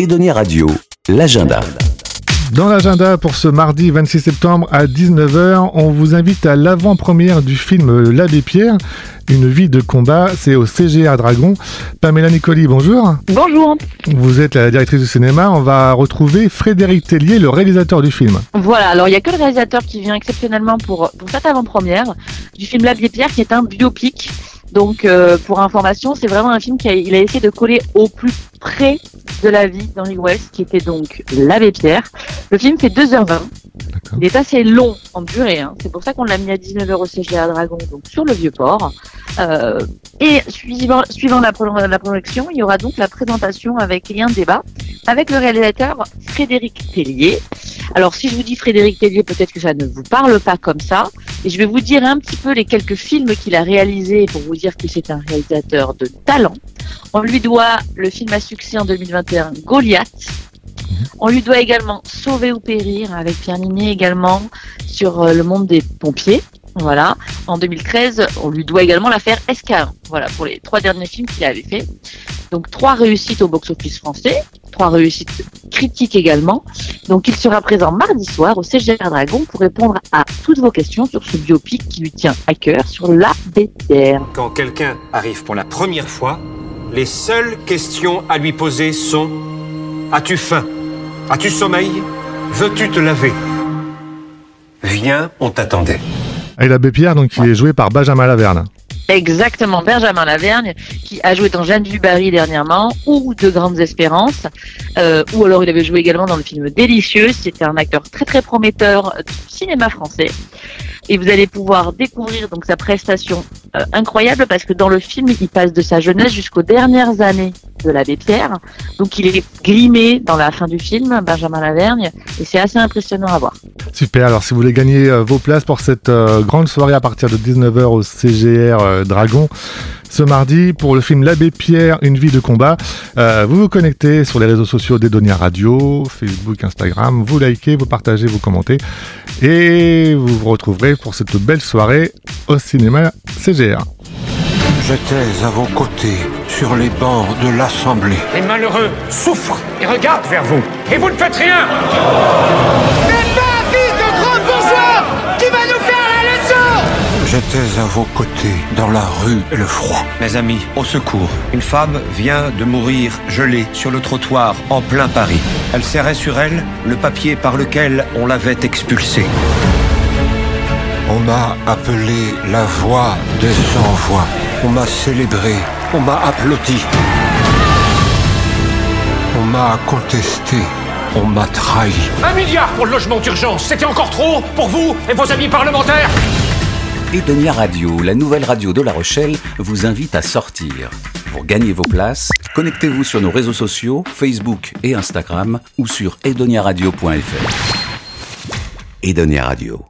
Edonia Radio, l'agenda. Dans l'agenda pour ce mardi 26 septembre à 19h, on vous invite à l'avant-première du film L'Abbé Pierre, une vie de combat, c'est au CGR Dragon. Pamela Nicoli, bonjour. Bonjour. Vous êtes la directrice du cinéma, on va retrouver Frédéric Tellier, le réalisateur du film. Voilà, alors il n'y a que le réalisateur qui vient exceptionnellement pour, pour cette avant-première du film L'Abbé Pierre qui est un biopic. Donc euh, pour information, c'est vraiment un film qui a, il a essayé de coller au plus près de la vie d'Henry Wells, qui était donc l'abbé Pierre. Le film fait 2h20. Il est assez long en durée, hein. c'est pour ça qu'on l'a mis à 19h au CGA Dragon, donc sur le Vieux-Port. Euh, et suivant, suivant la, la, projection, il y aura donc la présentation avec un débat avec le réalisateur Frédéric Tellier. Alors si je vous dis Frédéric Tellier, peut-être que ça ne vous parle pas comme ça, et je vais vous dire un petit peu les quelques films qu'il a réalisés pour vous dire que c'est un réalisateur de talent. On lui doit le film à succès en 2021 Goliath. On lui doit également Sauver ou périr avec Pierre Ninet également sur euh, le monde des pompiers. Voilà. En 2013, on lui doit également l'affaire SK1. Voilà pour les trois derniers films qu'il avait fait. Donc trois réussites au box-office français, trois réussites critiques également. Donc il sera présent mardi soir au CGR Dragon pour répondre à toutes vos questions sur ce biopic qui lui tient à cœur sur la BTR. Quand quelqu'un arrive pour la première fois, les seules questions à lui poser sont As-tu faim? As-tu sommeil? Veux-tu te laver? Viens, on t'attendait. Et l'abbé Pierre, donc, il est joué par Benjamin Laverne. Exactement, Benjamin Lavergne, qui a joué dans Jeanne du Barry dernièrement, ou De Grandes Espérances, euh, ou alors il avait joué également dans le film Délicieux. C'était un acteur très très prometteur du cinéma français. Et vous allez pouvoir découvrir donc sa prestation euh, incroyable parce que dans le film, il passe de sa jeunesse jusqu'aux dernières années de l'abbé Pierre. Donc il est grimé dans la fin du film, Benjamin Lavergne, et c'est assez impressionnant à voir. Super, alors si vous voulez gagner euh, vos places pour cette euh, grande soirée à partir de 19h au CGR euh, Dragon, ce mardi pour le film L'abbé Pierre, une vie de combat. vous vous connectez sur les réseaux sociaux d'Edonia Radio, Facebook, Instagram, vous likez, vous partagez, vous commentez et vous vous retrouverez pour cette belle soirée au cinéma CGR. J'étais à vos côtés sur les bancs de l'Assemblée. Les malheureux souffrent et regardent vers vous. Et vous ne faites rien J'étais à vos côtés dans la rue et le froid. Mes amis, au secours. Une femme vient de mourir gelée sur le trottoir en plein Paris. Elle serrait sur elle le papier par lequel on l'avait expulsée. On m'a appelé la voix des sans-voix. On m'a célébré. On m'a applaudi. On m'a contesté. On m'a trahi. Un milliard pour le logement d'urgence, c'était encore trop pour vous et vos amis parlementaires Edonia Radio, la nouvelle radio de La Rochelle, vous invite à sortir. Pour gagner vos places, connectez-vous sur nos réseaux sociaux, Facebook et Instagram ou sur edoniaradio.fr. Edonia Radio.